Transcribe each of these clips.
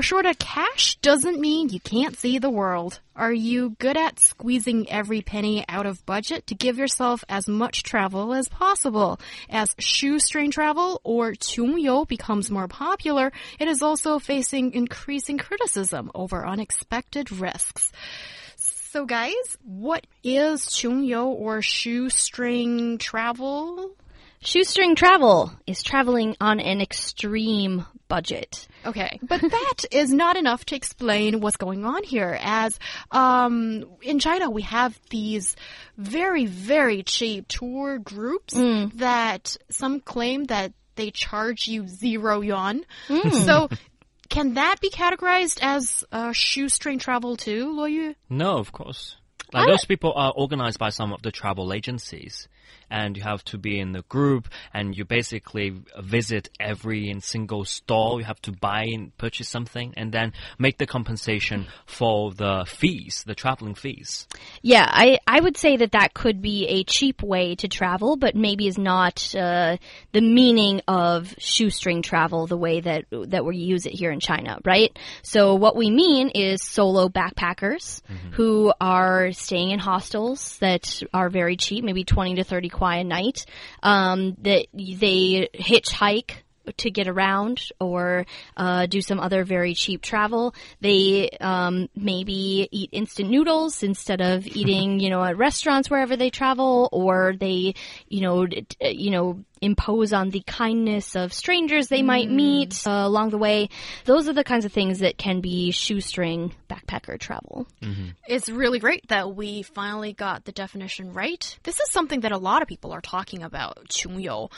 Or short of cash doesn't mean you can't see the world. Are you good at squeezing every penny out of budget to give yourself as much travel as possible? As shoestring travel or qiongyou becomes more popular, it is also facing increasing criticism over unexpected risks. So guys, what is qiongyou or shoestring travel? Shoestring travel is traveling on an extreme budget. Okay, but that is not enough to explain what's going on here. As um, in China, we have these very, very cheap tour groups that some claim that they charge you zero yuan. So, can that be categorized as uh, shoestring travel too, Luo Yu? No, of course. Like those people are organized by some of the travel agencies. And you have to be in the group and you basically visit every single store. You have to buy and purchase something and then make the compensation for the fees, the traveling fees. Yeah, I, I would say that that could be a cheap way to travel, but maybe is not uh, the meaning of shoestring travel the way that that we use it here in China, right? So what we mean is solo backpackers who are staying in hostels that are very cheap, maybe twenty to thirty kuai a night. Um, that they hitchhike to get around or uh, do some other very cheap travel. They um, maybe eat instant noodles instead of eating, you know, at restaurants wherever they travel, or they, you know, you know, impose on the kindness of strangers they might meet uh, along the way. Those are the kinds of things that can be shoestring backpacker travel. It's really great that we finally got the definition right. This is something that a lot of people are talking about, 穷游.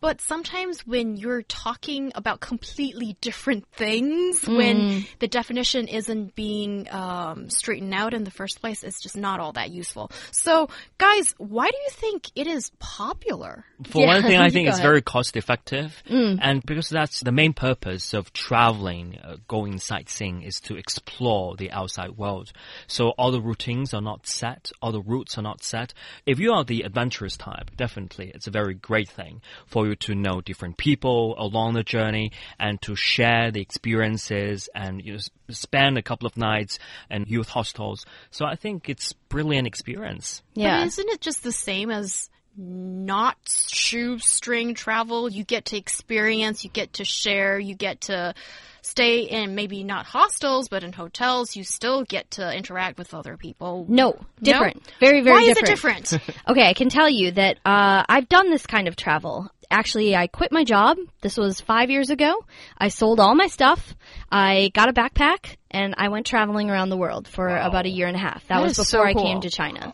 But sometimes when you're talking about completely different things, when the definition isn't being um, straightened out in the first place, it's just not all that useful. So, guys, why do you think it is popular? For Yeah, one thing, I think it's ahead. very cost effective. And because that's the main purpose of traveling, uh, going sightseeing is to explore the outside world. So all the routines are not set, all the routes are not set. If you are the adventurous type, definitely it's a very great thing for you to know different people along the journey and to share the experiences and you know, spend a couple of nights in youth hostels. So I think it's brilliant experience. Yeah. But isn't it just the same as not shoestring travel? You get to experience, you get to share, you get to stay in maybe not hostels, but in hotels. You still get to interact with other people. No, different. Very, very Why different. is it different? Okay, I can tell you that uh, I've done this kind of travel. Actually, I quit my job. This was five years ago. I sold all my stuff. I got a backpack and I went traveling around the world for about a year and a half. That, That was is so before I came to China.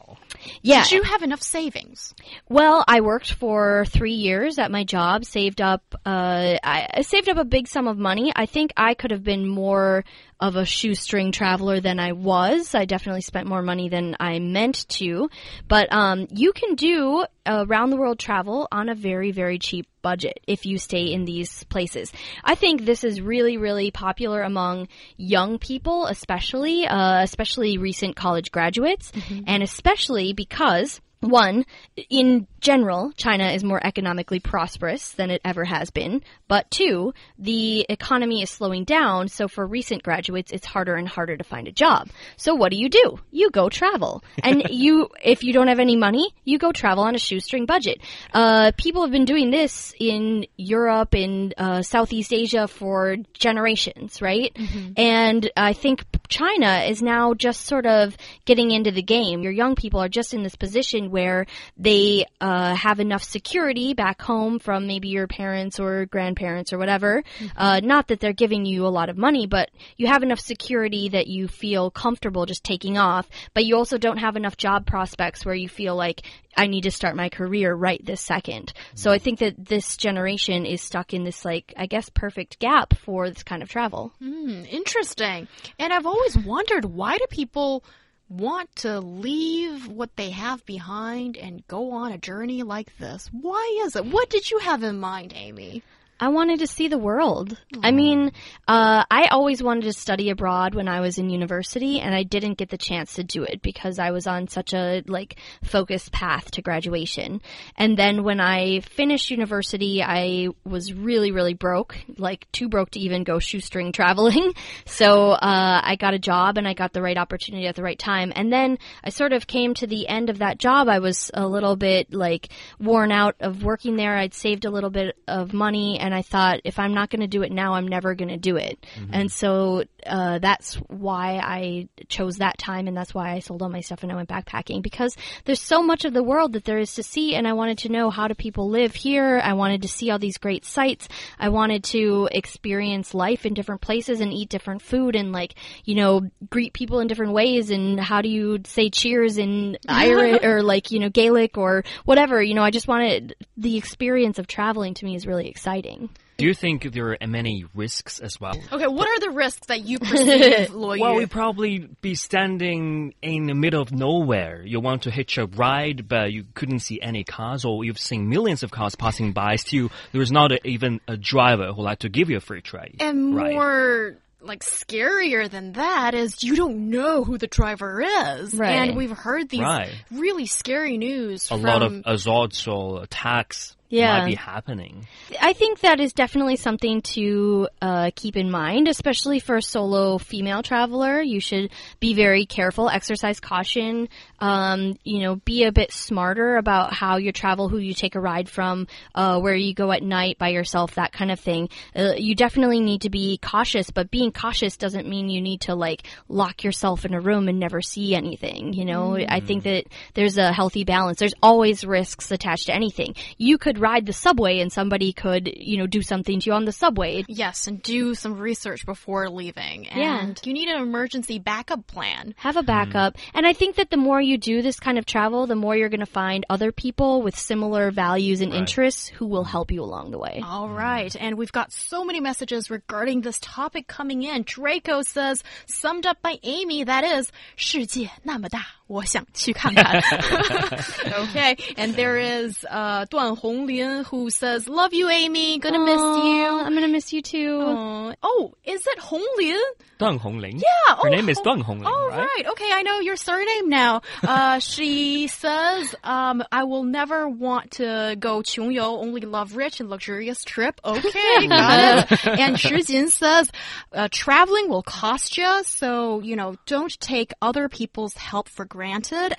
Yeah. Did you have enough savings? Well, I worked for three years at my job, saved up, uh, I I saved up a big sum of money. I think I could have been more of a shoestring traveler than I was. I definitely spent more money than I meant to. But, um, you can do around the world travel on a very, very cheap budget if you stay in these places. I think this is really, really popular among young people, especially, uh, especially recent college graduates, and especially because one, in general, China is more economically prosperous than it ever has been. But two, the economy is slowing down, so for recent graduates, it's harder and harder to find a job. So what do you do? You go travel. And you, if you don't have any money, you go travel on a shoestring budget. Uh, people have been doing this in Europe, in uh, Southeast Asia for generations, right? And I think China is now just sort of getting into the game. Your young people are just in this position where they uh, have enough security back home from maybe your parents or grandparents or whatever. Uh, not that they're giving you a lot of money, but you have enough security that you feel comfortable just taking off. But you also don't have enough job prospects where you feel like I need to start my career right this second. So I think that this generation is stuck in this like I guess perfect gap for this kind of travel. Hmm, interesting. And I've always wondered why do people want to leave what they have behind and go on a journey like this? Why is it? What did you have in mind, Amy? I wanted to see the world. I mean, uh, I always wanted to study abroad when I was in university, and I didn't get the chance to do it because I was on such a like focused path to graduation. And then when I finished university, I was really, really broke, like too broke to even go shoestring traveling. So uh, I got a job, and I got the right opportunity at the right time. And then I sort of came to the end of that job. I was a little bit like worn out of working there. I'd saved a little bit of money, and I thought if I'm not going to do it now, I'm never going to do it. Mm-hmm. And so uh, that's why I chose that time, and that's why I sold all my stuff and I went backpacking because there's so much of the world that there is to see, and I wanted to know how do people live here. I wanted to see all these great sights. I wanted to experience life in different places and eat different food and like you know greet people in different ways and how do you say cheers in Irish or like you know Gaelic or whatever. You know, I just wanted the experience of traveling to me is really exciting. Do you think there are many risks as well? Okay, what are the risks that you perceive, Lo Well, Yu? we probably be standing in the middle of nowhere. You want to hitch a ride, but you couldn't see any cars, or you've seen millions of cars passing by. Still, there's not a, even a driver who like to give you a free trade. And Right. more like scarier than that is you don't know who the driver is. Right. And we've heard these Right. really scary news a from lot of assaults or attacks Yeah. might be happening. I think that is definitely something to uh, keep in mind, especially for a solo female traveler. You should be very careful, exercise caution, um, you know, be a bit smarter about how you travel, who you take a ride from, uh, where you go at night by yourself, that kind of thing. Uh, you definitely need to be cautious, but being cautious doesn't mean you need to like lock yourself in a room and never see anything. You know, I think that there's a healthy balance. There's always risks attached to anything. You could ride the subway and somebody could, you know, do something to you on the subway. Yes, and do some research before leaving. Yeah. And you need an emergency backup plan. Have a backup. And I think that the more you do this kind of travel, the more you're going to find other people with similar values and interests who will help you along the way. All right, and we've got so many messages regarding this topic coming in. Draco says, summed up by Amy, that is, 世界那么大， 我想去看看. okay, and there is uh, Duan Honglin who says, love you, Amy, gonna miss Aw, you. I'm going to miss you too. Aw. Oh, is it Honglin? Deng Hongling. Yeah. Her oh, name is oh, Deng Hongling, Oh, right? Okay, I know your surname now. Uh, she says, um, I will never want to go 穷游, only love rich and luxurious trip. Okay, got it. And Shijin says, uh, traveling will cost you, so, you know, don't take other people's help for granted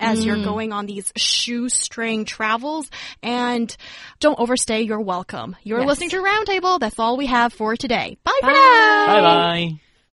As you're mm. going on these shoestring travels and don't overstay your welcome. You're Yes. listening to Roundtable. That's all we have for today. Bye for now. Bye bye.